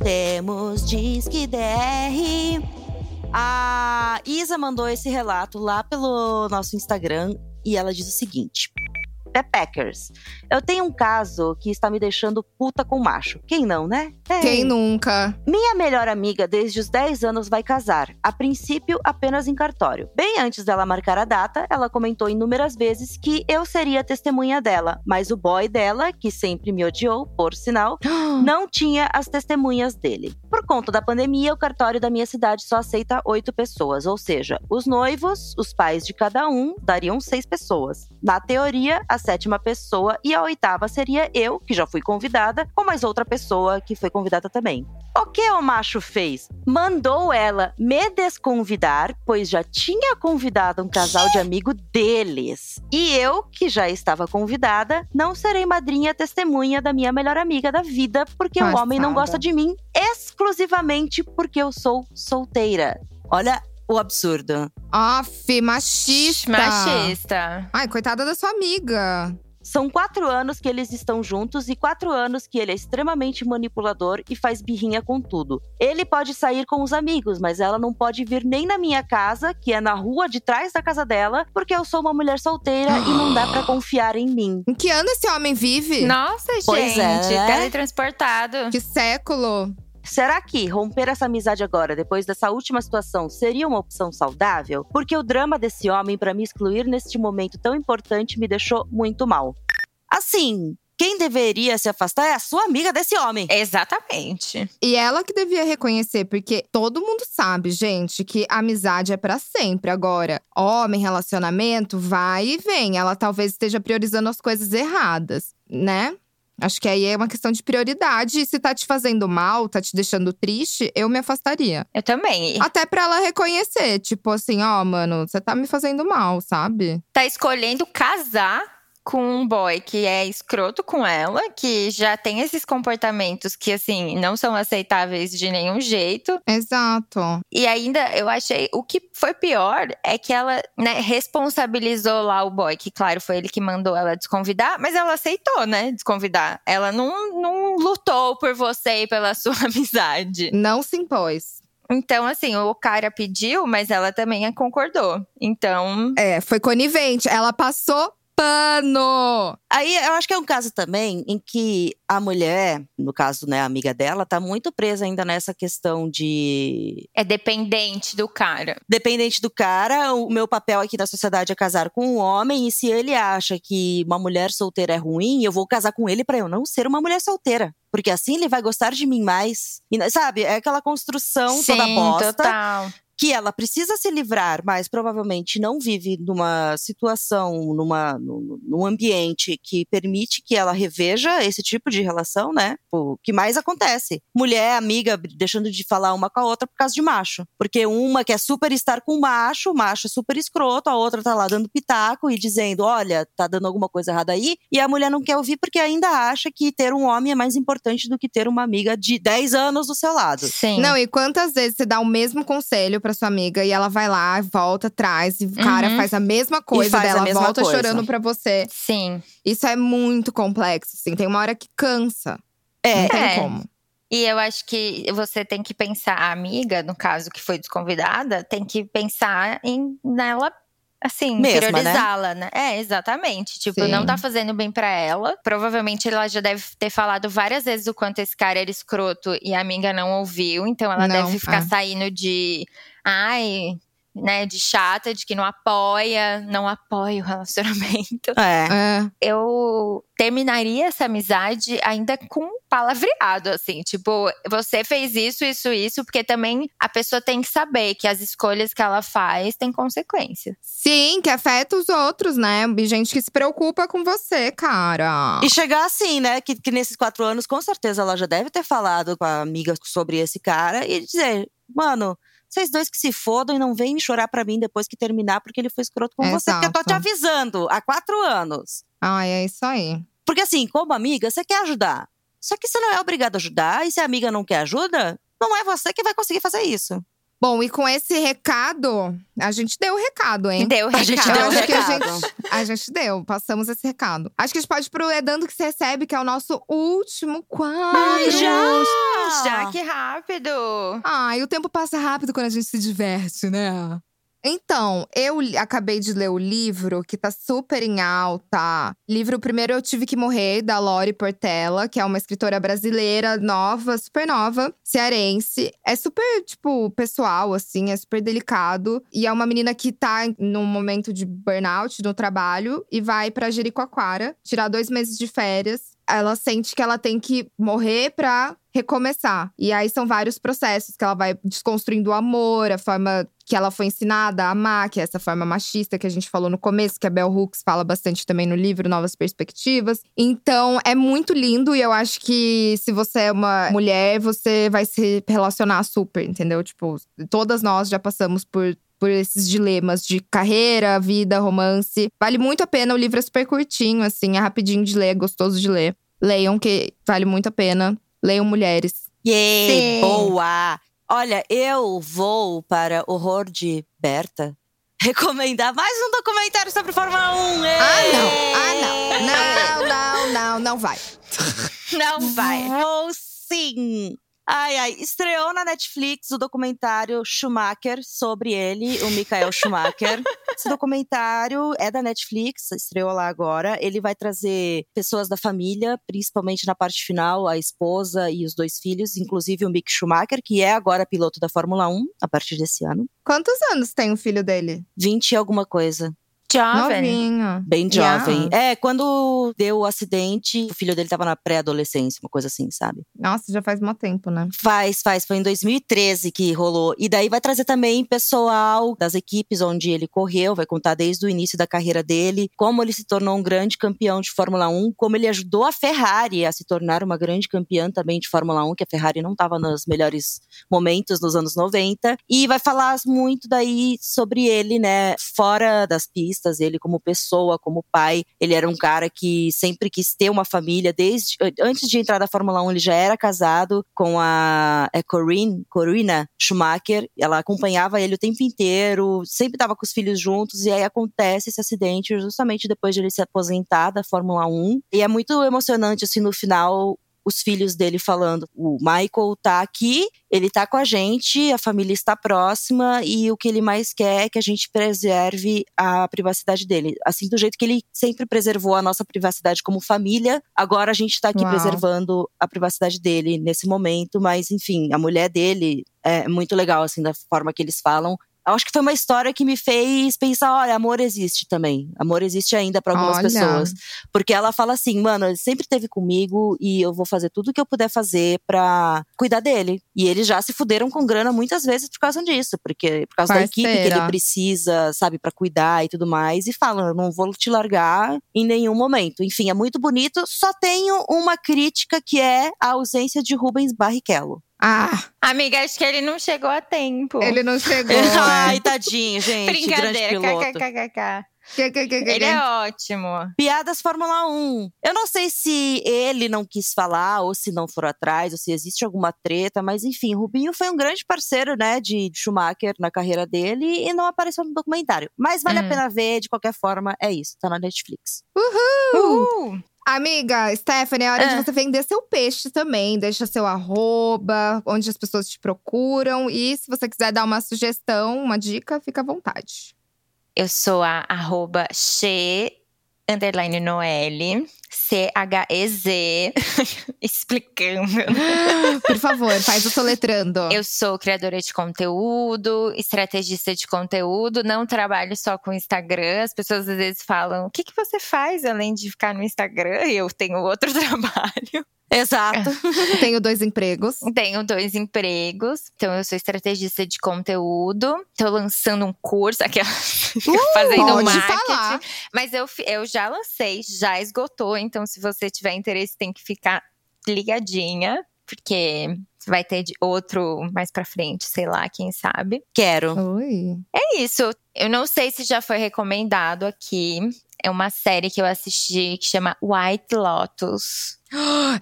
Temos Disque DR. A Isa mandou esse relato lá pelo nosso Instagram e ela diz o seguinte: Pepeckers, eu tenho um caso que está me deixando puta com macho. Quem não, né? Quem nunca? Minha melhor amiga desde os 10 anos vai casar, a princípio apenas em cartório. Bem antes dela marcar a data, ela comentou inúmeras vezes que eu seria testemunha dela, mas o boy dela, que sempre me odiou, por sinal, não tinha as testemunhas dele. Por conta da pandemia, o cartório da minha cidade só aceita oito pessoas, ou seja, os noivos, os pais de cada um, dariam seis pessoas. Na teoria, a sétima pessoa e a oitava seria eu, que já fui convidada, com mais outra pessoa que foi convidada também. O que o macho fez? Mandou ela me desconvidar, pois já tinha convidado um casal de amigo deles. E eu, que já estava convidada, não serei madrinha testemunha da minha melhor amiga da vida, porque o homem não Passada. gosta de mim exclusivamente porque eu sou solteira. Olha o absurdo. Aff, machista. Machista. Ai, coitada da sua amiga. São quatro anos que eles estão juntos e quatro anos que ele é extremamente manipulador e faz birrinha com tudo. Ele pode sair com os amigos, mas ela não pode vir nem na minha casa, que é na rua de trás da casa dela, porque eu sou uma mulher solteira e não dá para confiar em mim. Em que ano esse homem vive? Nossa, gente, Pois é, né? teletransportado. Que século? Será que romper essa amizade agora, depois dessa última situação, seria uma opção saudável? Porque o drama desse homem para me excluir neste momento tão importante me deixou muito mal. Assim, quem deveria se afastar é a sua amiga desse homem. Exatamente. E ela que devia reconhecer, porque todo mundo sabe, gente, que amizade é pra sempre. Agora, homem, relacionamento, vai e vem. Ela talvez esteja priorizando as coisas erradas, né? Acho que aí é uma questão de prioridade. E se tá te fazendo mal, tá te deixando triste, eu me afastaria. Eu também. Até pra ela reconhecer, tipo assim, ó, mano, você tá me fazendo mal, sabe? Tá escolhendo casar com um boy que é escroto com ela, que já tem esses comportamentos que, assim, não são aceitáveis de nenhum jeito. Exato. E ainda eu achei. O que foi pior é que ela, né, responsabilizou lá o boy, que, claro, foi ele que mandou ela desconvidar, mas ela aceitou, né, desconvidar. Ela não, não lutou por você e pela sua amizade. Não se impôs. Então, assim, o cara pediu, mas ela também concordou. Então. É, foi conivente. Ela passou pano. Aí eu acho que é um caso também em que a mulher, no caso, né, a amiga dela, tá muito presa ainda nessa questão de É dependente do cara. dependente do cara, o meu papel aqui na sociedade é casar com um homem, e se ele acha que uma mulher solteira é ruim, eu vou casar com ele pra eu não ser uma mulher solteira. Porque assim ele vai gostar de mim mais. E, sabe, é aquela construção toda Sim, bosta total. Que ela precisa se livrar, mas provavelmente não vive numa situação, numa, num, num ambiente que permite que ela reveja esse tipo de relação, né? O que mais acontece? Mulher, amiga, deixando de falar uma com a outra por causa de macho. Porque uma quer super estar com o macho, o macho é super escroto, a outra tá lá dando pitaco e dizendo: olha, tá dando alguma coisa errada aí, e a mulher não quer ouvir porque ainda acha que ter um homem é mais importante do que ter uma amiga de 10 anos do seu lado. Sim. Não, e quantas vezes você dá o mesmo conselho pra sua amiga e ela vai lá, volta atrás e o cara Uhum. faz a mesma coisa dela, volta coisa. chorando pra você. Sim. Isso é muito complexo, assim. Tem uma hora que cansa. É, Não tem É. como. E eu acho que você tem que pensar, a amiga, no caso que foi desconvidada, tem que pensar em nela. Assim, Mesma, né? priorizá-la, né? É, exatamente. Tipo, Sim. não tá fazendo bem pra ela. Provavelmente ela já deve ter falado várias vezes o quanto esse cara era escroto e a amiga não ouviu. Então ela Não, deve ficar é. saindo de. Ai. Né, de chata, de que não apoia, não apoia o relacionamento. É. É. eu terminaria essa amizade ainda com um palavreado, assim, tipo, você fez isso, isso, isso, porque também a pessoa tem que saber que as escolhas que ela faz têm consequência. Sim, que afeta os outros, né? E gente que se preocupa com você, cara. E chegar assim, né? Que, que nesses quatro anos, com certeza, ela já deve ter falado com a amiga sobre esse cara e dizer: mano, vocês dois que se fodam e não vêm chorar pra mim depois que terminar porque ele foi escroto com você. Porque eu tô Exato. te avisando há quatro anos. Ai, é isso aí. Porque assim, como amiga, você quer ajudar. Só que você não é obrigada a ajudar, e se a amiga não quer ajuda, não é você que vai conseguir fazer isso. Bom, e com esse recado, a gente deu o recado, hein? Deu A gente recado. deu Eu o que a recado. gente, a gente deu, passamos esse recado. Acho que a gente pode ir pro É Dando Que Se Recebe, que é o nosso último quadro. Ai, já! Já que rápido! Ai, o tempo passa rápido quando a gente se diverte, né? Então, eu acabei de ler o livro que tá super em alta. Livro Primeiro Eu Tive Que Morrer, da Lori Portela, que é uma escritora brasileira nova, super nova, cearense. É super, tipo, pessoal, assim, é super delicado. E é uma menina que tá num momento de burnout no trabalho e vai pra Jericoacoara tirar dois meses de férias. Ela sente que ela tem que morrer pra recomeçar. E aí são vários processos que ela vai desconstruindo o amor, a forma que ela foi ensinada a amar, que é essa forma machista que a gente falou no começo, que a Bell Hooks fala bastante também no livro Novas Perspectivas. Então é muito lindo e eu acho que se você é uma mulher, você vai se relacionar super, entendeu? Tipo, todas nós já passamos por por esses dilemas de carreira, vida, romance. Vale muito a pena, o livro é super curtinho, assim, é rapidinho de ler, é gostoso de ler. Leiam, que vale muito a pena. Leiam mulheres. Yay, Sim. boa! Olha, eu vou para Horror de Berta. recomendar mais um documentário sobre Fórmula 1. Ah, não. Ah, não. Não, não, não, não vai. Não vai. Vou sim. Ai, ai. Estreou na Netflix o documentário Schumacher sobre ele, o Michael Schumacher. Esse documentário é da Netflix, estreou lá agora. Ele vai trazer pessoas da família, principalmente na parte final, a esposa e os dois filhos, inclusive o Mick Schumacher, que é agora piloto da Fórmula 1 a partir desse ano. Quantos anos tem o filho dele? 20 e alguma coisa. Jovem. Novinho. Bem jovem. Yes. É, quando deu o acidente, o filho dele tava na pré-adolescência, uma coisa assim, sabe? Nossa, já faz mó tempo, né? Faz, faz. Foi em 2013 que rolou. E daí vai trazer também pessoal das equipes onde ele correu, vai contar desde o início da carreira dele, como ele se tornou um grande campeão de Fórmula 1, como ele ajudou a Ferrari a se tornar uma grande campeã também de Fórmula 1, que a Ferrari não estava nos melhores momentos nos anos 90. E vai falar muito daí sobre ele, né, fora das pistas, ele como pessoa, como pai. Ele era um cara que sempre quis ter uma família, desde antes de entrar da Fórmula 1, ele já era casado com a é Corinne, Corina Schumacher. Ela acompanhava ele o tempo inteiro, sempre estava com os filhos juntos, e aí acontece esse acidente justamente depois de ele se aposentar da Fórmula 1. E é muito emocionante, assim, no final, os filhos dele falando: o Michael tá aqui, ele tá com a gente, a família está próxima e o que ele mais quer é que a gente preserve a privacidade dele. Assim, do jeito que ele sempre preservou a nossa privacidade como família, agora a gente tá aqui Uau. preservando a privacidade dele nesse momento, mas enfim, a mulher dele é muito legal, assim, da forma que eles falam. Acho que foi uma história que me fez pensar, olha, amor existe também. Amor existe ainda para algumas Olha. pessoas. Porque ela fala assim, mano, ele sempre esteve comigo e eu vou fazer tudo que eu puder fazer pra cuidar dele. E eles já se fuderam com grana muitas vezes por causa disso, porque por causa da equipe que Parceira. ele precisa, sabe, pra cuidar e tudo mais. E fala, eu não vou te largar em nenhum momento. Enfim, é muito bonito. Só tenho uma crítica que é a ausência de Rubens Barrichello. Ah, Amiga, acho que ele não chegou a tempo. ele não chegou. Ai, é. tadinho, gente. Brincadeira, kkkk. Que, que, que, que, Ele é ótimo. Piadas Fórmula 1. Eu não sei se ele não quis falar, ou se não foram atrás, ou se existe alguma treta, mas enfim, Rubinho foi um grande parceiro, né, de Schumacher na carreira dele e não apareceu no documentário. Mas vale Hum. a pena ver, de qualquer forma, é isso, tá na Netflix. Uh! Amiga, Stephanie, é hora Ah. de você vender seu peixe também. Deixa seu arroba, onde as pessoas te procuram. E se você quiser dar uma sugestão, uma dica, fica à vontade. Eu sou a arroba Che underline Noelle, C-H-E-Z, explicando. Por favor, faz o soletrando. Eu sou criadora de conteúdo, estrategista de conteúdo, não trabalho só com Instagram. As pessoas às vezes falam: o que, que você faz além de ficar no Instagram? E eu tenho outro trabalho. Exato. Tenho dois empregos. Tenho dois empregos, então eu sou estrategista de conteúdo. Tô lançando um curso, fazendo Uh, pode marketing. falar. Mas eu, eu já lancei, já esgotou. Então, se você tiver interesse, tem que ficar ligadinha, porque vai ter de outro mais pra frente, sei lá, quem sabe. Quero. Oi. É isso. Eu não sei se já foi recomendado aqui. É uma série que eu assisti que chama White Lotus.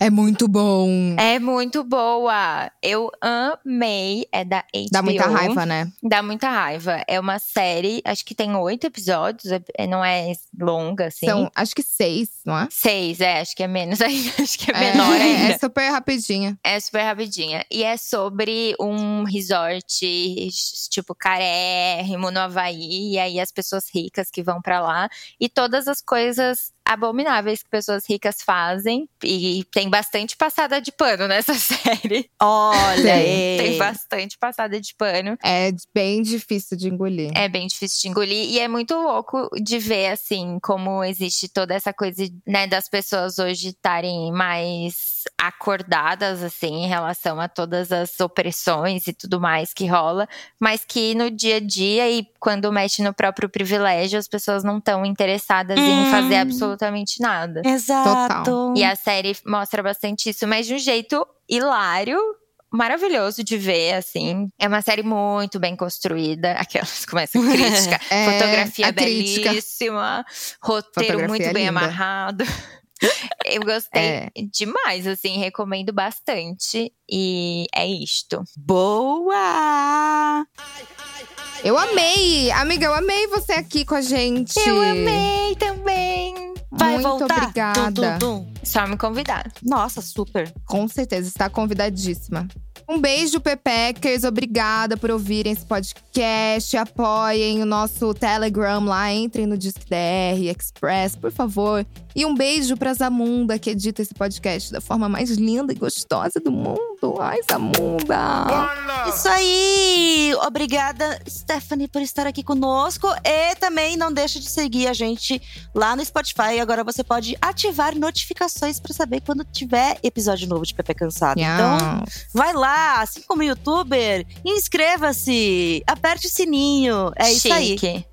É muito bom. É muito boa. Eu amei. É da HBO. Dá muita raiva, né? Dá muita raiva. É uma série, acho que tem oito episódios, é- não é longa, assim. São, acho que seis, não é? Seis, é, acho que é menos ainda, acho que é menor é, ainda. É super rapidinha. É super rapidinha. E é sobre um resort, tipo, carérrimo no Havaí. E aí as pessoas ricas que vão pra lá. E todas as coisas abomináveis que pessoas ricas fazem. E tem bastante passada de pano nessa série. Olha, Tem, Tem bastante passada de pano. É bem difícil de engolir. É bem difícil de engolir. E é muito louco de ver, assim, como existe toda essa coisa, né, das pessoas hoje estarem mais acordadas, assim, em relação a todas as opressões e tudo mais que rola. Mas que no dia a dia e quando mexe no próprio privilégio, as pessoas não estão interessadas em Hum. fazer absolutamente nada. Exato. E a série mostra bastante isso, mas de um jeito hilário. Maravilhoso de ver, assim. É uma série muito bem construída. Aquelas começam crítica. É, Fotografia a crítica. belíssima. Roteiro Fotografia muito é bem linda. amarrado. Eu gostei É. demais, assim, recomendo bastante. E é isto. Boa! Eu amei! Amiga, eu amei você aqui com a gente. Eu amei também. Vai Muito voltar? obrigada. Dum, dum, dum. Só me convidar. Nossa, super. Com certeza, está convidadíssima. Um beijo, Pepeckers. Obrigada por ouvirem esse podcast. Apoiem o nosso Telegram lá. Entrem no Disque DR Express, por favor. E um beijo pra Zamunda, que edita esse podcast da forma mais linda e gostosa do mundo. Ai, Zamunda! Isso aí! Obrigada, Stephanie, por estar aqui conosco. E também não deixa de seguir a gente lá no Spotify. Agora você pode ativar notificações para saber quando tiver episódio novo de Pepe Cansado. Então, Então, vai lá, assim como youtuber, inscreva-se, aperte o sininho. É isso aí. Chique.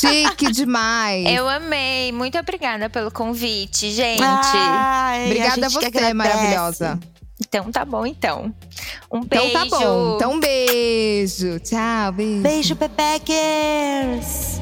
chique demais. Eu amei. Muito obrigada pelo convite, gente. Ai, Obrigada a, gente que você, maravilhosa. Então tá bom, então. Um Então beijo. tá bom. Então, um beijo. Tchau, beijo. Beijo, Pepeckers!